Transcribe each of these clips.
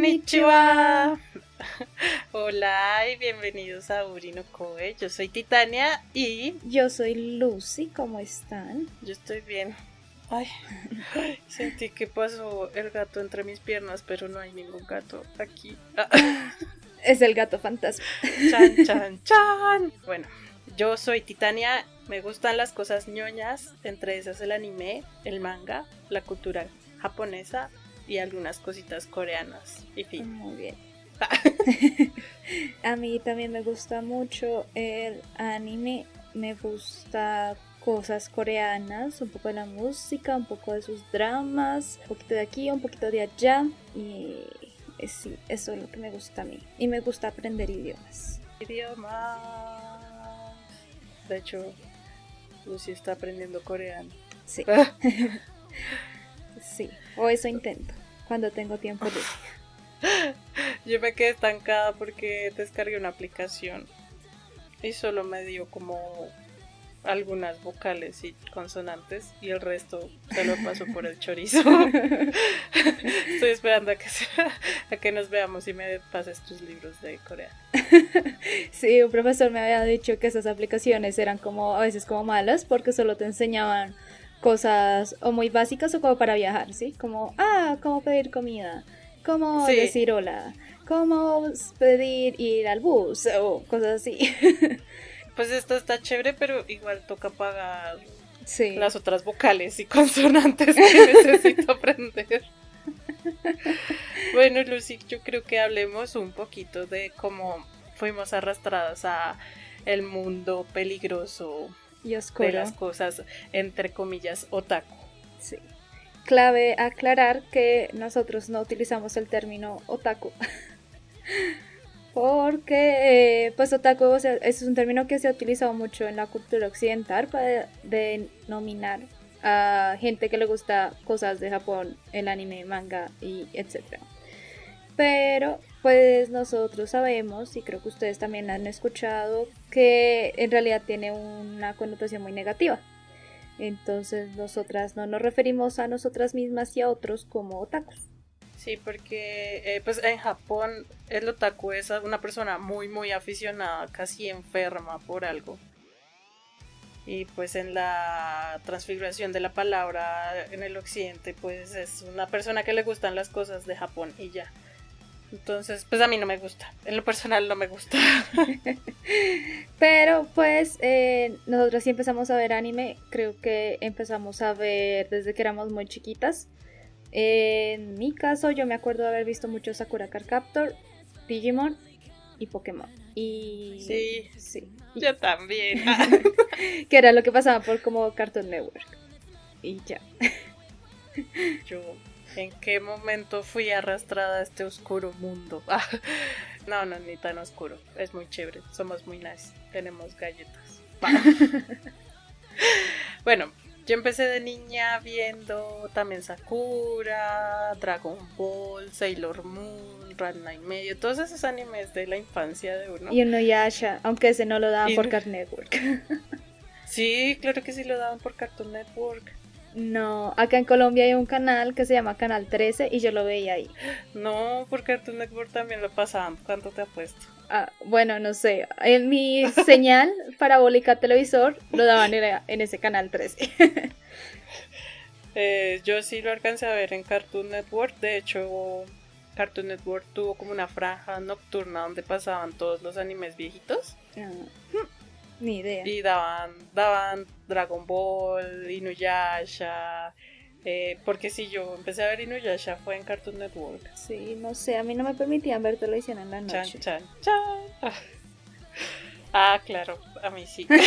Konnichiwa. Hola y bienvenidos a Urino Koe. Yo soy Titania y Yo soy Lucy, ¿cómo están? yo estoy bien. Ay, sentí que pasó el gato entre mis piernas, pero no hay ningún gato aquí. Ah, Es el gato fantasma. chan, chan, chan. Bueno, yo soy Titania. Me gustan las cosas ñoñas, entre esas el anime, el manga, la cultura japonesa y algunas cositas coreanas. Y fin. Muy bien. A mí también me gusta mucho el anime, me gusta cosas coreanas, un poco de la música, un poco de sus dramas, un poquito de aquí, un poquito de allá y sí, eso es lo que me gusta a mí. Y me gusta aprender idiomas. Idiomas. De hecho, Lucy está aprendiendo coreano. Sí, sí, o eso intento cuando tengo tiempo libre. Yo me quedé estancada porque descargué una aplicación y solo me dio como algunas vocales y consonantes y el resto se lo paso por el chorizo. Estoy esperando a que, se- a que nos veamos y me pases tus libros de coreano. Sí, un profesor me había dicho que esas aplicaciones eran como a veces como malas porque solo te enseñaban cosas o muy básicas o como para viajar, ¿sí? Como, ah, cómo pedir comida, cómo Sí. decir hola, cómo pedir ir al bus o cosas así. Pues esto está chévere, pero igual toca pagar Sí. las otras vocales y consonantes que necesito aprender. Bueno, Lucy, yo creo que hablemos un poquito de cómo fuimos arrastradas a el mundo peligroso Y de las cosas, entre comillas, otaku. Sí. Clave aclarar que nosotros no utilizamos el término otaku. Porque, eh, pues, otaku o sea, es un término que se ha utilizado mucho en la cultura occidental para denominar a gente que le gusta cosas de Japón, el anime, manga y etcétera. Pero, pues, nosotros sabemos, y creo que ustedes también han escuchado, que en realidad tiene una connotación muy negativa. Entonces nosotras no nos referimos a nosotras mismas y a otros como otakus. Sí, porque eh, pues en Japón el otaku es una persona muy muy aficionada, casi enferma por algo. Y pues en la transfiguración de la palabra en el occidente pues es una persona que le gustan las cosas de Japón y ya. Entonces pues a mí no me gusta, en lo personal no me gusta. Pero pues eh, nosotras sí empezamos a ver anime, creo que empezamos a ver desde que éramos muy chiquitas. En mi caso yo me acuerdo de haber visto mucho Sakura Card Captor, Digimon y Pokémon. Y Sí. sí. Yo también. Que era lo que pasaba por como Cartoon Network. Y ya. Yo, ¿en qué momento fui arrastrada a este oscuro mundo? Ah, no, no, ni tan oscuro. Es muy chévere. Somos muy nice. Tenemos galletas. bueno, yo empecé de niña viendo también Sakura, Dragon Ball, Sailor Moon, Ranma y medio, todos esos animes de la infancia de uno. Y uno Yasha, aunque ese no lo daban Y- por Cartoon Network. Sí, claro que sí lo daban por Cartoon Network. No, acá en Colombia hay un canal que se llama Canal 13 y yo lo veía ahí. No, por Cartoon Network también lo pasaban. ¿Cuánto te apuesto? Ah, bueno, no sé. En mi señal parabólica televisor lo daban en, en ese Canal 13. Eh, yo sí lo alcancé a ver en Cartoon Network. De hecho, Cartoon Network tuvo como una franja nocturna donde pasaban todos los animes viejitos Ah, Ni idea. y daban, daban Dragon Ball, Inuyasha. eh, porque si yo empecé a ver Inuyasha fue en Cartoon Network. Sí, no sé, a mí no me permitían ver televisión en la Chan, noche. chan, chan. Ah. Ah, claro, a mí sí.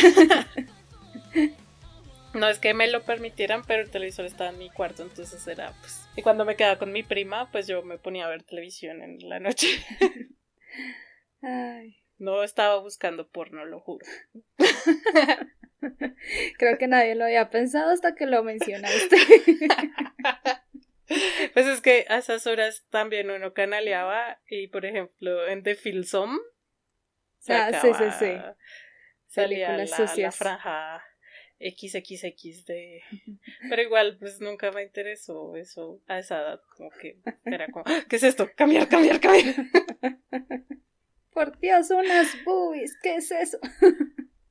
No es que me lo permitieran, pero el televisor estaba en mi cuarto, entonces era pues. Y cuando me quedaba con mi prima, pues yo me ponía a ver televisión en la noche. Ay, No estaba buscando porno, lo juro. creo que nadie lo había pensado hasta que lo mencionaste. Pues es que a esas horas también uno canaleaba y por ejemplo en The Filsom Ah, sí, sí, sí. salía la, la sucias. franja XXX de... Pero igual, pues nunca me interesó eso a esa edad, como que era como, ah, ¿qué es esto? Cambiar, cambiar, cambiar. Por Dios, unas boobies, ¿qué es eso?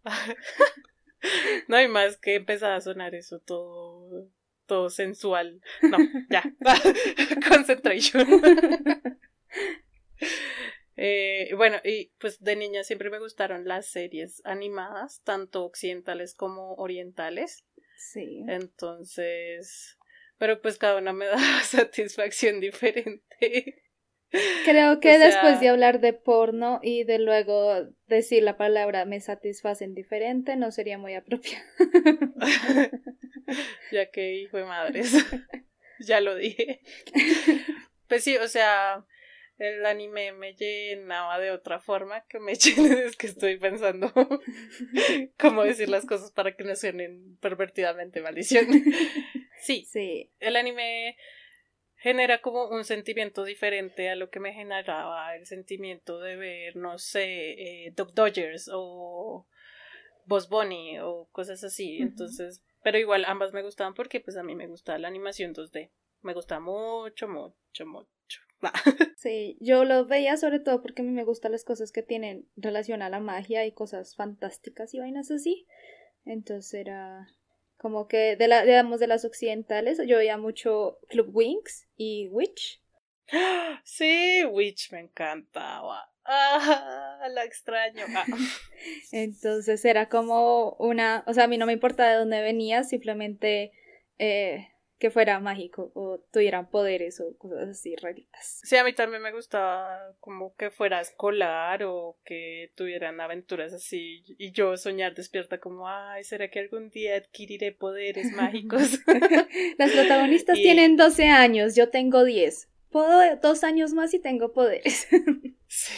no hay más que empezar a sonar eso todo, todo sensual. No, ya. Concentration. Eh, bueno, y pues de niña siempre me gustaron las series animadas, tanto occidentales como orientales. Sí. Entonces, pero pues cada una me da satisfacción diferente. Creo que después de hablar de porno y de luego decir la palabra me satisfacen diferente no sería muy apropiado. ya que hijo de madres. ya lo dije. Pues sí, o sea, el anime me llenaba de otra forma que me llene es que estoy pensando cómo decir las cosas para que no suenen pervertidamente maldición. Sí, sí. El anime genera como un sentimiento diferente a lo que me generaba el sentimiento de ver, no sé, eh, Dog Dodgers o Boss Bunny o cosas así. Entonces, pero igual ambas me gustaban porque pues a mí me gusta la animación 2D. Me gusta mucho, mucho, mucho. sí, yo lo veía sobre todo porque a mí me gustan las cosas que tienen relación a la magia y cosas fantásticas y vainas así. Entonces era como que de la, digamos, de las occidentales, yo veía mucho Club Wings y Witch. Sí, Witch me encantaba. Ah, la extraño. Ah. Entonces era como una, o sea, a mí no me importa de dónde venía, simplemente eh, que fuera mágico o tuvieran poderes o cosas así raritas. Sí, a mí también me gustaba como que fuera escolar o que tuvieran aventuras así y yo soñar despierta como, ay, ¿será que algún día adquiriré poderes mágicos? Las protagonistas tienen 12 años, yo tengo 10. Puedo dos años más y tengo poderes. sí.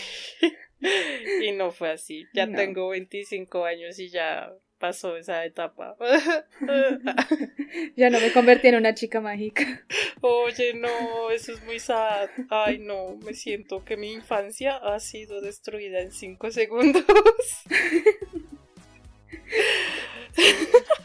Y no fue así. Ya tengo 25 años y ya pasó esa etapa. ya no me convertí en una chica mágica. Oye, no, eso es muy sad. Ay, no, me siento que mi infancia ha sido destruida en cinco segundos.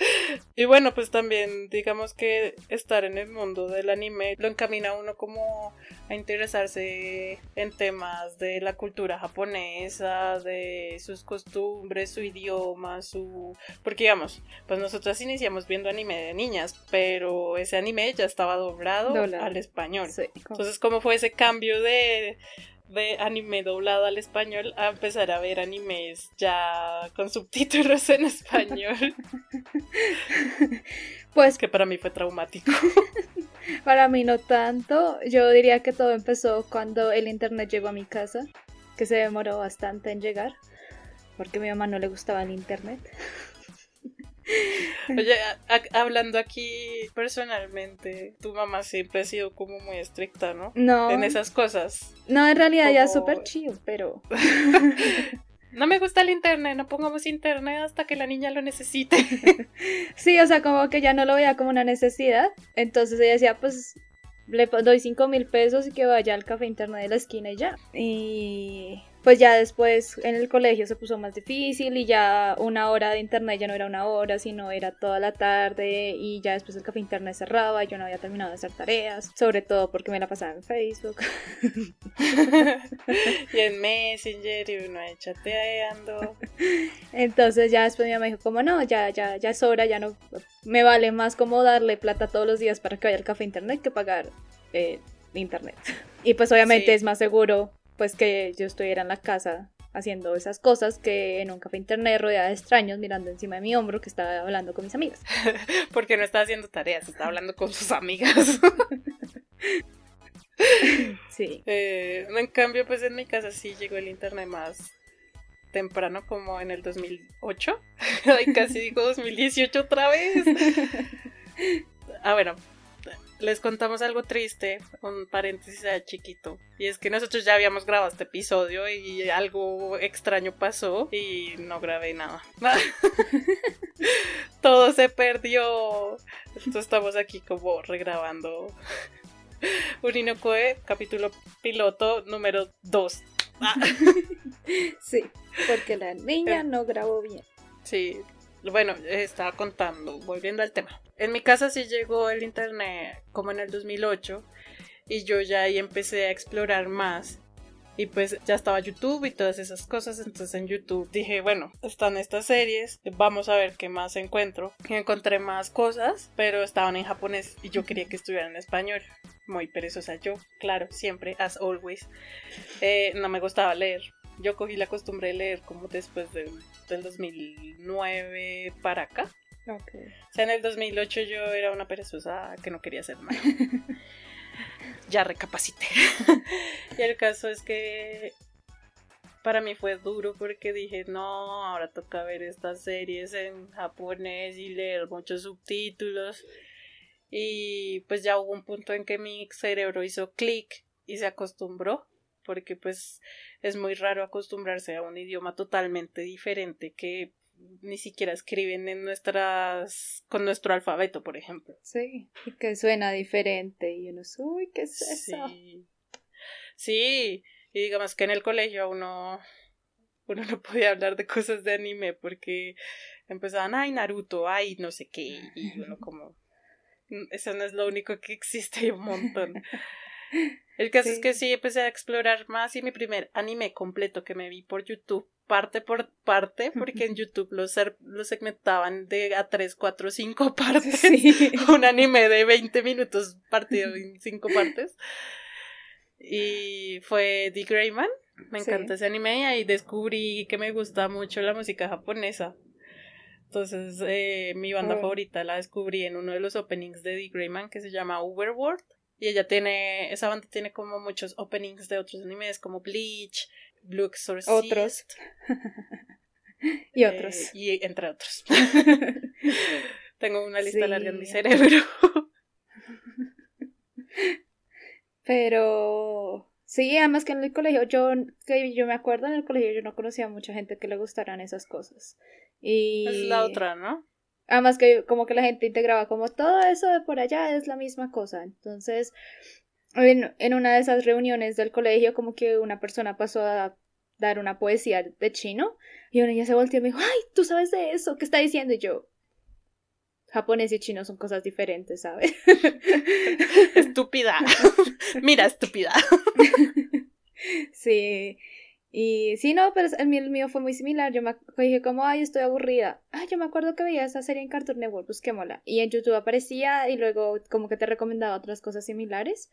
Y bueno, pues también digamos que estar en el mundo del anime lo encamina a uno como a interesarse en temas de la cultura japonesa, de sus costumbres, su idioma, su... Porque digamos, pues nosotras iniciamos viendo anime de niñas, pero ese anime ya estaba doblado, al español. Entonces, ¿cómo fue ese cambio de de anime doblado al español a empezar a ver animes ya con subtítulos en español. Pues que para mí fue traumático. para mí no tanto. Yo diría que todo empezó cuando el internet llegó a mi casa, que se demoró bastante en llegar, porque a mi mamá no le gustaba el internet. Oye, hablando aquí personalmente, tu mamá siempre ha sido como muy estricta, ¿no? No. En esas cosas. No, en realidad ya es súper chido, pero... no me gusta el internet, no pongamos internet hasta que la niña lo necesite. sí, o sea, como que ya no lo veía como una necesidad. Entonces ella decía, pues le doy cinco mil pesos y que vaya al café internet de la esquina y ya. Y pues ya después en el colegio se puso más difícil y ya una hora de internet ya no era una hora, sino era toda la tarde y ya después el café internet cerraba y yo no había terminado de hacer tareas, sobre todo porque me la pasaba en Facebook. y en Messenger y uno ahí chateando. Entonces ya después mi mamá dijo como no, ya, ya, ya es hora, ya no, me vale más como darle plata todos los días para que vaya al café internet que pagar eh, internet. Y pues obviamente es más seguro pues que yo estuviera en la casa haciendo esas cosas que en un café internet rodeada de extraños mirando encima de mi hombro que estaba hablando con mis amigas. Porque no está haciendo tareas, está hablando con sus amigas. sí. Eh, en cambio, pues en mi casa sí llegó el internet más temprano, como en el 2008. Ay, casi digo 2018 otra vez. Ah, bueno, les contamos algo triste, un paréntesis chiquito. Y es que nosotros ya habíamos grabado este episodio y algo extraño pasó y no grabé nada. Todo se perdió. Entonces estamos aquí como regrabando Urinocoe, capítulo piloto número 2. sí, porque la niña no grabó bien. Sí, bueno, estaba contando, volviendo al tema. En mi casa sí llegó el internet como en el 2008 y yo ya ahí empecé a explorar más y pues ya estaba YouTube y todas esas cosas. Entonces en YouTube dije, bueno, están estas series, vamos a ver qué más encuentro. Encontré más cosas, pero estaban en japonés y yo quería que estuvieran en español. Muy perezosa yo, claro, siempre, as always. Eh, no me gustaba leer. Yo cogí la costumbre de leer como después del 2009 para acá. Okay. O sea, en el 2008 yo era una perezosa que no quería hacer nada. ya recapacité. y el caso es que para mí fue duro porque dije, no, ahora toca ver estas series en japonés y leer muchos subtítulos. Y pues ya hubo un punto en que mi cerebro hizo clic y se acostumbró, porque pues es muy raro acostumbrarse a un idioma totalmente diferente que ni siquiera escriben en nuestras con nuestro alfabeto, por ejemplo. Sí, y que suena diferente y uno, uy, ¿qué es eso? Sí. Sí, y digamos que en el colegio uno uno no podía hablar de cosas de anime porque empezaban, ay, Naruto, ay, no sé qué, y uno como mm, eso no es lo único que existe, hay un montón. El caso es que sí empecé a explorar más y mi primer anime completo que me vi por YouTube parte por parte, porque en YouTube los, los segmentaban de a 3, 4, 5 partes. Un anime de 20 minutos partido en 5 partes. Y fue The Greyman. Me encanta ese anime y ahí descubrí que me gusta mucho la música japonesa. Entonces, eh, mi banda oh. favorita la descubrí en uno de los openings de The Greyman que se llama Overworld. Y ella tiene, esa banda tiene como muchos openings de otros animes como Bleach, Blue Exorcist. Otros. y otros. Eh, y entre otros. Tengo una lista larga en mi cerebro. Pero sí, además que en el colegio, yo, que yo me acuerdo en el colegio, yo no conocía a mucha gente que le gustaran esas cosas. Y... Es la otra, ¿no? Además que como que la gente integraba como todo eso de por allá es la misma cosa. Entonces, en, en una de esas reuniones del colegio, como que una persona pasó a dar una poesía de chino y una niña se volteó y me dijo, ay, ¿tú sabes de eso? ¿Qué está diciendo? Y yo, japonés y chino son cosas diferentes, ¿sabes? Estúpida. Mira, estúpida. sí. Y sí, no, pero el mío, el mío fue muy similar. Yo me dije como, ay, estoy aburrida. Ay, yo me acuerdo que veía esa serie en Cartoon Network, busquémosla. Y en YouTube aparecía y luego como que te recomendaba otras cosas similares.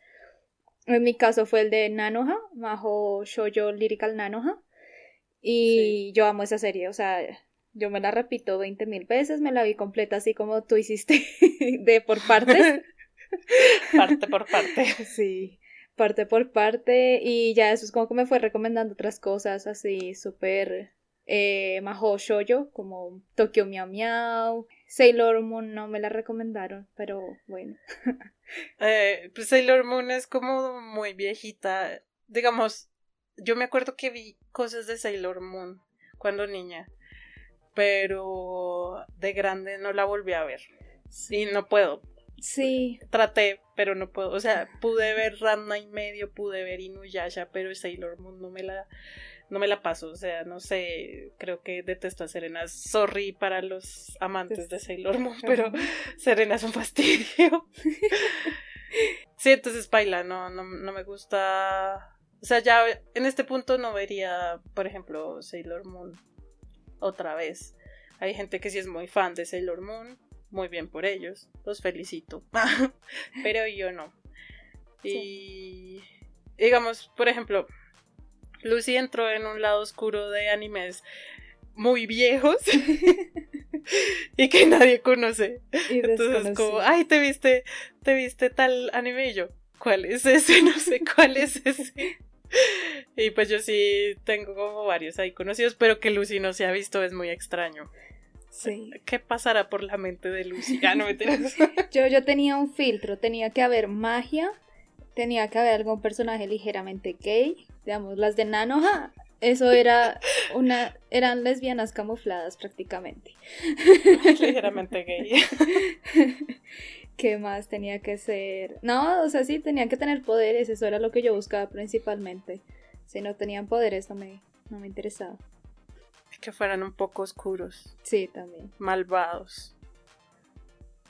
En mi caso fue el de Nanoha, Majo Shoujo Lyrical Nanoha. Y yo amo esa serie, o sea, yo me la repito 20 mil veces, me la vi completa así como tú hiciste, de por partes. parte por parte. Sí parte por parte y ya eso es como que me fue recomendando otras cosas así súper eh, majo shoyo como Tokyo Miau Miau Sailor Moon no me la recomendaron pero bueno. Eh, pues Sailor Moon es como muy viejita. Digamos yo me acuerdo que vi cosas de Sailor Moon cuando niña pero de grande no la volví a ver. Sí. No puedo Sí. Traté, pero no puedo. O sea, pude ver Ranma y medio, pude ver Inuyasha, pero Sailor Moon no me la, no me la paso. O sea, no sé, creo que detesto a Serena. Sorry para los amantes de Sailor Moon, pero Serena es un fastidio. sí, entonces baila, no, no, no me gusta. O sea, ya en este punto no vería, por ejemplo, Sailor Moon otra vez. Hay gente que sí es muy fan de Sailor Moon muy bien por ellos, los felicito, pero yo no. Y digamos, por ejemplo, Lucy entró en un lado oscuro de animes muy viejos y que nadie conoce. Entonces como, ay, te viste, te viste tal anime y yo, ¿cuál es ese? No sé cuál es ese. Y pues yo sí tengo como varios ahí conocidos, pero que Lucy no se ha visto es muy extraño. Sí. ¿Qué pasará por la mente de Lucy? no me yo, yo tenía un filtro, tenía que haber magia, tenía que haber algún personaje ligeramente gay, digamos, las de Nanoha, eso era una, eran lesbianas camufladas prácticamente. ligeramente gay. ¿Qué más tenía que ser? No, o sea, sí, tenían que tener poderes, eso era lo que yo buscaba principalmente. Si no tenían poderes no me, no me interesaba. Que fueran un poco oscuros. Sí, también. Malvados.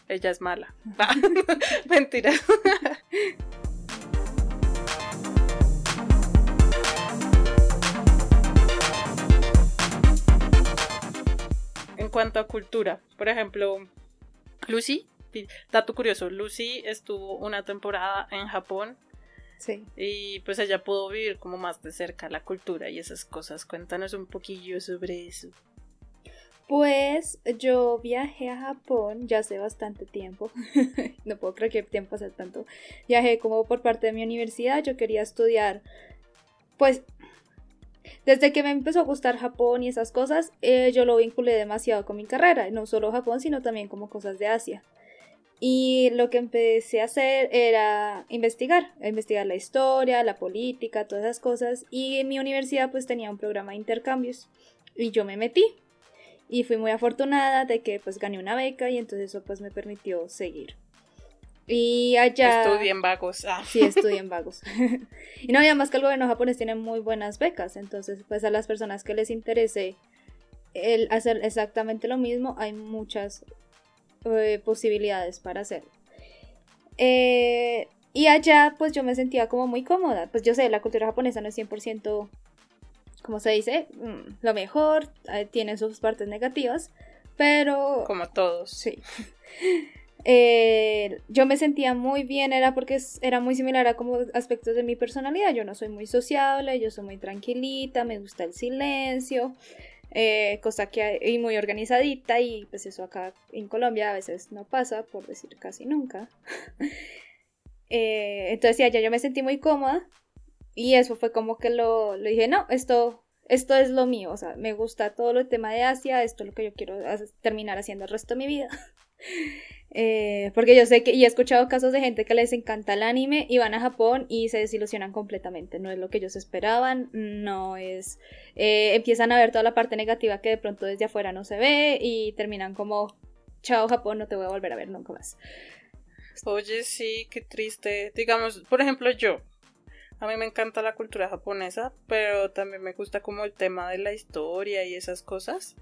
Ella es mala. Mentira. en cuanto a cultura, por ejemplo, Lucy, dato curioso, Lucy estuvo una temporada en Japón Sí. Y pues ella pudo vivir como más de cerca la cultura y esas cosas. Cuéntanos un poquillo sobre eso. Pues yo viajé a Japón ya hace bastante tiempo. no puedo creer que el tiempo hace tanto. Viajé como por parte de mi universidad. Yo quería estudiar. Pues desde que me empezó a gustar Japón y esas cosas, eh, yo lo vinculé demasiado con mi carrera. No solo Japón, sino también como cosas de Asia. Y lo que empecé a hacer era investigar, investigar la historia, la política, todas esas cosas. Y en mi universidad pues tenía un programa de intercambios y yo me metí. Y fui muy afortunada de que pues gané una beca y entonces eso pues me permitió seguir. Y allá... Estudié en vagos. Ah. Sí, estudié en vagos. y no, más que el gobierno japonés tiene muy buenas becas, entonces pues a las personas que les interese el hacer exactamente lo mismo, hay muchas eh, posibilidades para hacerlo. Eh, y allá pues yo me sentía como muy cómoda. Pues yo sé, la cultura japonesa no es 100%, como se dice, mm, lo mejor, eh, tiene sus partes negativas, pero... Como todos. Sí. yo me sentía muy bien, era porque era muy similar a como aspectos de mi personalidad. Yo no soy muy sociable, yo soy muy tranquilita, me gusta el silencio. Eh, cosa que y muy organizadita y pues eso acá en Colombia a veces no pasa, por decir casi nunca. eh, entonces ya, yo me sentí muy cómoda y eso fue como que lo, lo, dije, no, esto, esto es lo mío, o sea, me gusta todo el tema de Asia, esto es lo que yo quiero terminar haciendo el resto de mi vida. Eh, porque yo sé que, y he escuchado casos de gente que les encanta el anime y van a Japón y se desilusionan completamente. No es lo que ellos esperaban, no es. Eh, empiezan a ver toda la parte negativa que de pronto desde afuera no se ve y terminan como: Chao, Japón, no te voy a volver a ver nunca más. Oye, sí, qué triste. Digamos, por ejemplo, yo. A mí me encanta la cultura japonesa, pero también me gusta como el tema de la historia y esas cosas.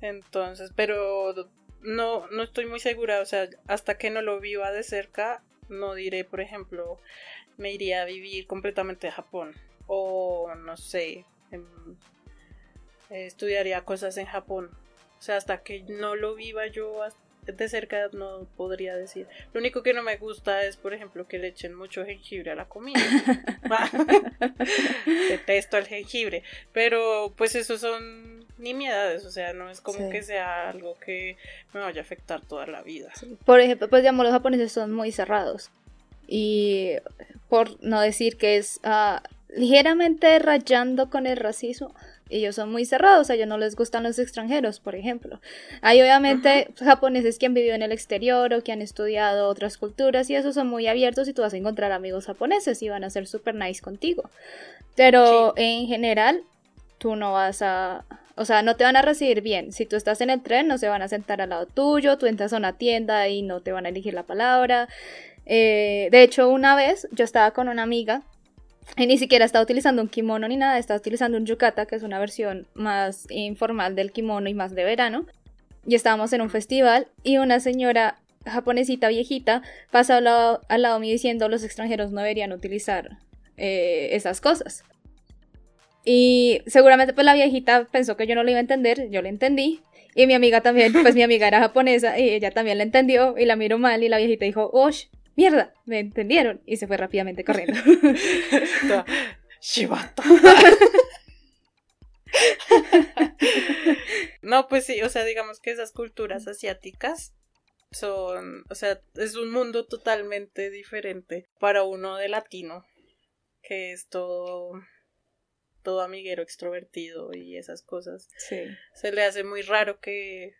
Entonces, pero no, no estoy muy segura, o sea, hasta que no lo viva de cerca, no diré, por ejemplo, me iría a vivir completamente a Japón. O no sé, em, estudiaría cosas en Japón. O sea, hasta que no lo viva yo de cerca no podría decir. Lo único que no me gusta es, por ejemplo, que le echen mucho jengibre a la comida. Detesto el jengibre. Pero pues esos son nimiedades, o sea, no es como que sea algo que me vaya a afectar toda la vida. Por ejemplo, pues digamos, los japoneses son muy cerrados. Y por no decir que es ah, ligeramente rayando con el racismo, ellos son muy cerrados, a ellos no les gustan los extranjeros, por ejemplo. Hay obviamente japoneses que han vivido en el exterior o que han estudiado otras culturas y esos son muy abiertos y tú vas a encontrar amigos japoneses y van a ser super nice contigo. Pero en general, tú no vas a... O sea, no te van a recibir bien. Si tú estás en el tren, no se van a sentar al lado tuyo, tú entras a una tienda y no te van a elegir la palabra. Eh, de hecho, una vez yo estaba con una amiga y ni siquiera estaba utilizando un kimono ni nada, estaba utilizando un yukata, que es una versión más informal del kimono y más de verano. Y estábamos en un festival y una señora japonesita viejita pasa al lado, al lado mío diciendo los extranjeros no deberían utilizar eh, esas cosas. Y seguramente pues la viejita pensó que yo no lo iba a entender, yo le entendí. Y mi amiga también, pues mi amiga era japonesa y ella también la entendió y la miró mal y la viejita dijo, ¡Osh! mierda, me entendieron. Y se fue rápidamente corriendo. no, pues sí, o sea, digamos que esas culturas asiáticas son, o sea, es un mundo totalmente diferente para uno de latino, que es todo, todo amiguero, extrovertido y esas cosas. Sí. Se le hace muy raro que,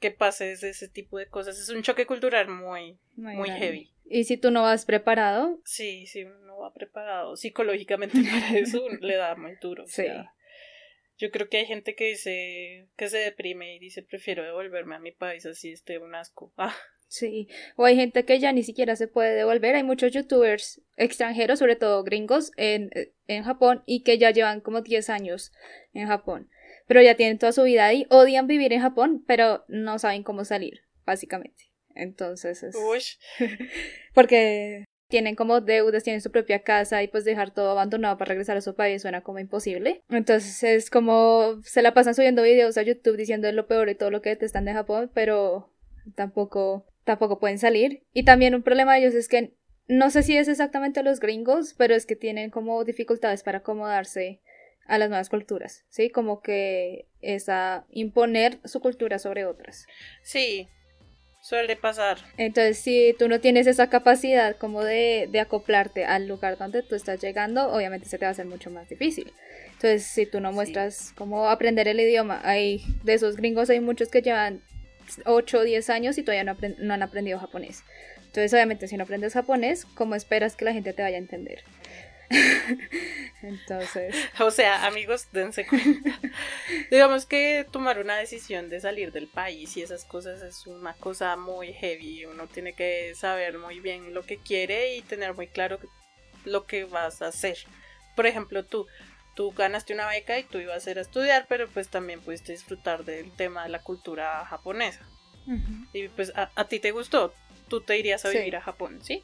que pase ese tipo de cosas. Es un choque cultural muy, muy heavy. ¿Y si tú no vas preparado? Sí, si uno no va preparado psicológicamente para eso, le da muy duro. Sí. yo creo que hay gente que dice que se deprime y dice prefiero devolverme a mi país así esté un asco. Ah. Sí, o hay gente que ya ni siquiera se puede devolver. Hay muchos youtubers extranjeros, sobre todo gringos, en, en Japón y que ya llevan como 10 años en Japón. pero ya tienen toda su vida ahí, odian vivir en Japón, pero no saben cómo salir, básicamente. Entonces es... porque tienen como deudas, tienen su propia casa y pues dejar todo abandonado para regresar a su país suena como imposible. Entonces es como se la pasan subiendo videos a YouTube diciendo lo peor y todo lo que detestan de Japón, pero tampoco tampoco pueden salir. Y también un problema de ellos es que no sé si es exactamente los gringos, pero es que tienen como dificultades para acomodarse a las nuevas culturas, ¿sí? Como que es a imponer su cultura sobre otras. Sí, suele pasar. Entonces, si tú no tienes esa capacidad como de, de acoplarte al lugar donde tú estás llegando, obviamente se te va a hacer mucho más difícil. Entonces, si tú no muestras cómo aprender el idioma, hay de esos gringos hay muchos que llevan 8 o 10 años y todavía no, no han aprendido japonés. Entonces, obviamente, si no aprendes japonés, ¿cómo esperas que la gente te vaya a entender? Entonces. O sea, amigos, dense cuenta. Digamos que tomar una decisión de salir del país y esas cosas es una cosa muy heavy. Uno tiene que saber muy bien lo que quiere y tener muy claro lo que vas a hacer. Por ejemplo, tú, tú ganaste una beca y tú ibas a ir a estudiar, pero pues también pudiste disfrutar del tema de la cultura japonesa. Y pues a, ti te gustó, tú te irías a vivir a Japón, ¿sí?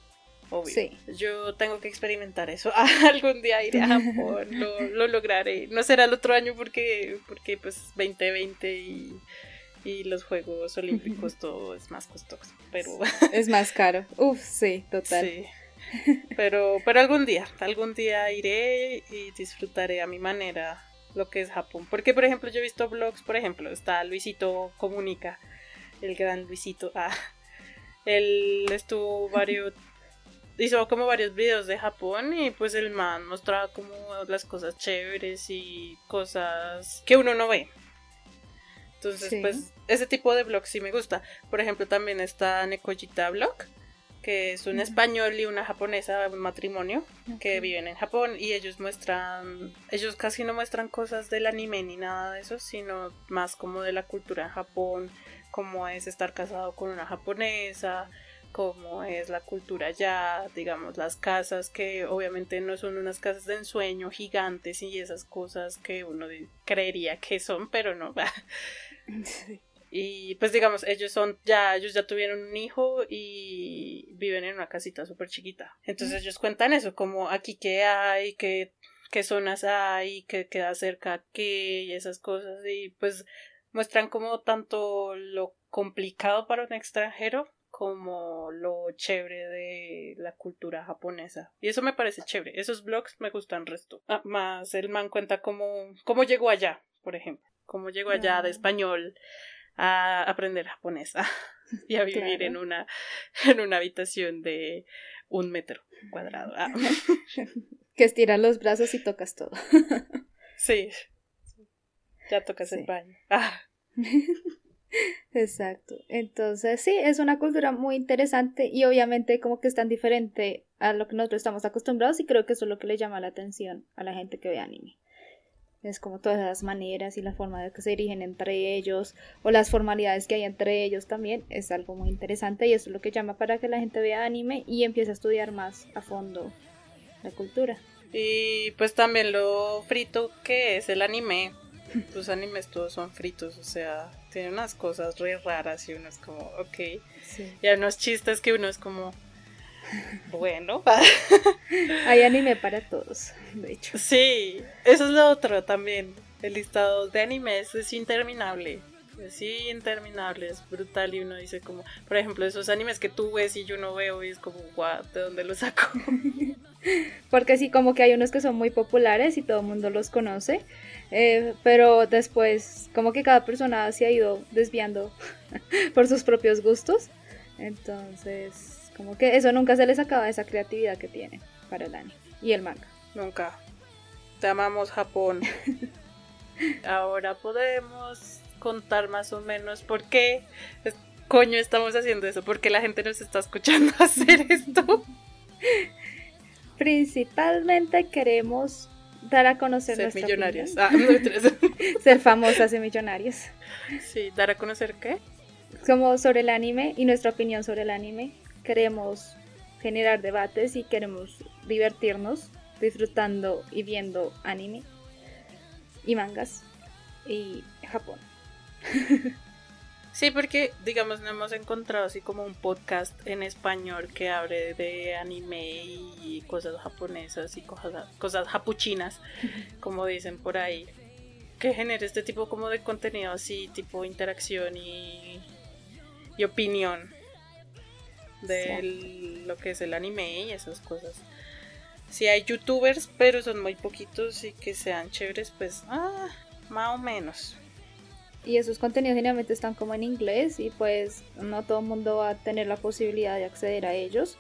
Obvio. Sí. Yo tengo que experimentar eso. Algún día iré a Japón, lo, lograré. No será el otro año porque, porque pues 2020 y, y los Juegos Olímpicos todo es más costoso, pero... Es más caro. Uf, sí, total. Sí. Pero, pero algún día, algún día iré y disfrutaré a mi manera lo que es Japón. Porque, por ejemplo, yo he visto blogs, por ejemplo, está Luisito Comunica, el gran Luisito. Ah, él estuvo varios, hizo como varios videos de Japón y pues el man mostraba como las cosas chéveres y cosas que uno no ve. Entonces, pues, ese tipo de blogs sí me gusta. Por ejemplo, también está Nekojita Blog que es un español y una japonesa, un matrimonio, que viven en Japón y ellos muestran, ellos casi no muestran cosas del anime ni nada de eso, sino más como de la cultura en Japón, cómo es estar casado con una japonesa, cómo es la allá, ya, digamos, las casas que obviamente no son unas casas de ensueño gigantes y esas cosas que uno creería que son, pero no. Y pues digamos, ellos son ya, ellos ya tuvieron un hijo y viven en una casita súper chiquita. Entonces ellos cuentan eso, como aquí qué hay, qué, qué zonas hay, qué queda cerca qué y esas cosas. Y pues muestran como tanto lo complicado para un extranjero como lo chévere de la cultura japonesa. Y eso me parece chévere. Esos blogs me gustan resto. Ah, más el man cuenta cómo, cómo llegó allá, por ejemplo. Cómo llegó allá de ah. español a aprender japonés y a vivir en una en una habitación de un metro cuadrado. Ah. que estiras los brazos y tocas todo. sí. Ya tocas el baño. Ah. Exacto. Entonces, sí, es una cultura muy interesante y obviamente como que es tan diferente a lo que nosotros estamos acostumbrados y creo que eso es lo que le llama la atención a la gente que ve anime. Es como todas las maneras y la forma de que se dirigen entre ellos o las formalidades que hay entre ellos también es algo muy interesante y eso es lo que llama para que la gente vea anime y empiece a estudiar más a fondo la cultura. Y pues también lo frito que es el anime. Los animes todos son fritos, o sea, tienen unas cosas re raras y uno es como, ok. Y hay unos chistes que uno es como, bueno. Hay anime para todos, de hecho. Sí, eso es lo otro también. El listado de animes es interminable. Es interminable, es brutal y uno dice como, por ejemplo, esos animes que tú ves y yo no veo y es como, what, ¿de dónde los saco? Porque sí, como que hay unos que son muy populares y todo el mundo los conoce, eh, pero después como que cada persona se ha ido desviando por sus propios gustos. Entonces, como que eso nunca se les acaba esa creatividad que tiene para el anime y el manga. Nunca. Te amamos Japón. Ahora podemos contar más o menos por qué coño estamos haciendo eso, por qué la gente nos está escuchando hacer esto. Principalmente queremos dar a conocer ser millonarios. Ah, ser famosas y millonarios. Sí, dar a conocer qué? Como sobre el anime y nuestra opinión sobre el anime queremos generar debates y queremos divertirnos disfrutando y viendo anime y mangas. y Japón. Sí, porque digamos no hemos encontrado así como un podcast en español que hable de anime y cosas japonesas y cosas, cosas japuchinas, como dicen por ahí, que genere este tipo como de contenido así, tipo interacción y, y opinión de lo que es el anime y esas cosas. Si hay youtubers, pero son muy poquitos y que sean chéveres, pues, ah, más o menos y esos contenidos generalmente están como en inglés y pues no todo el mundo va a tener la posibilidad de acceder a ellos.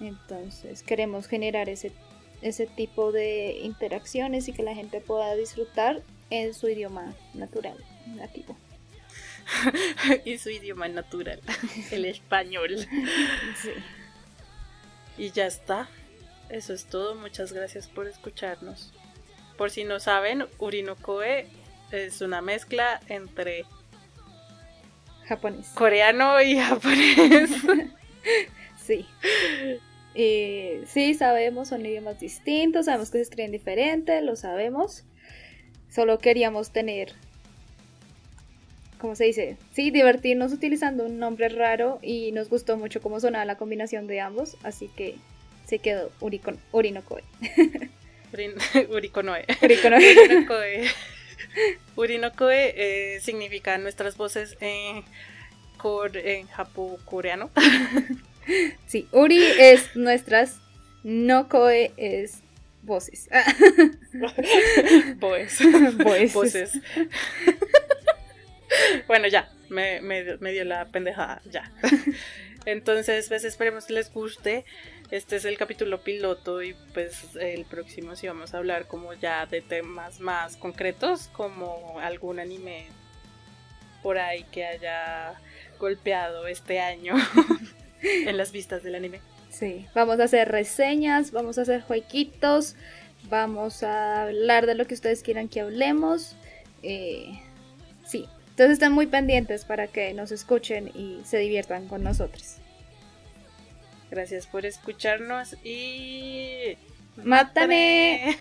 Entonces queremos generar ese, ese tipo de interacciones y que la gente pueda disfrutar en su idioma natural, nativo. y su idioma natural, el español. Sí. Y ya está. Eso es todo. Muchas gracias por escucharnos. Por si no saben, Urinokoe es una mezcla entre japonés. Coreano y japonés. sí. sí, sabemos, son idiomas distintos, sabemos que se escriben diferente, lo sabemos. Solo queríamos tener, ¿cómo se dice? Sí, divertirnos utilizando un nombre raro y nos gustó mucho cómo sonaba la combinación de ambos, así que se quedó Urikon, Urinokoe. Urikonoe. Urikonoe. Urinokoe eh, significa nuestras voces en, en coreano. sí, Uri es nuestras, no Koe es voces. Voces. bueno, ya, me, dio la pendejada, ya. Entonces, pues esperemos que les guste. Este es el capítulo piloto y pues el próximo sí vamos a hablar como ya de temas más concretos, como algún anime por ahí que haya golpeado este año en las vistas del anime. Sí, vamos a hacer reseñas, vamos a hacer jueguitos, vamos a hablar de lo que ustedes quieran que hablemos. Eh, sí, entonces están muy pendientes para que nos escuchen y se diviertan con nosotros. Gracias por escucharnos y... ¡Mátame!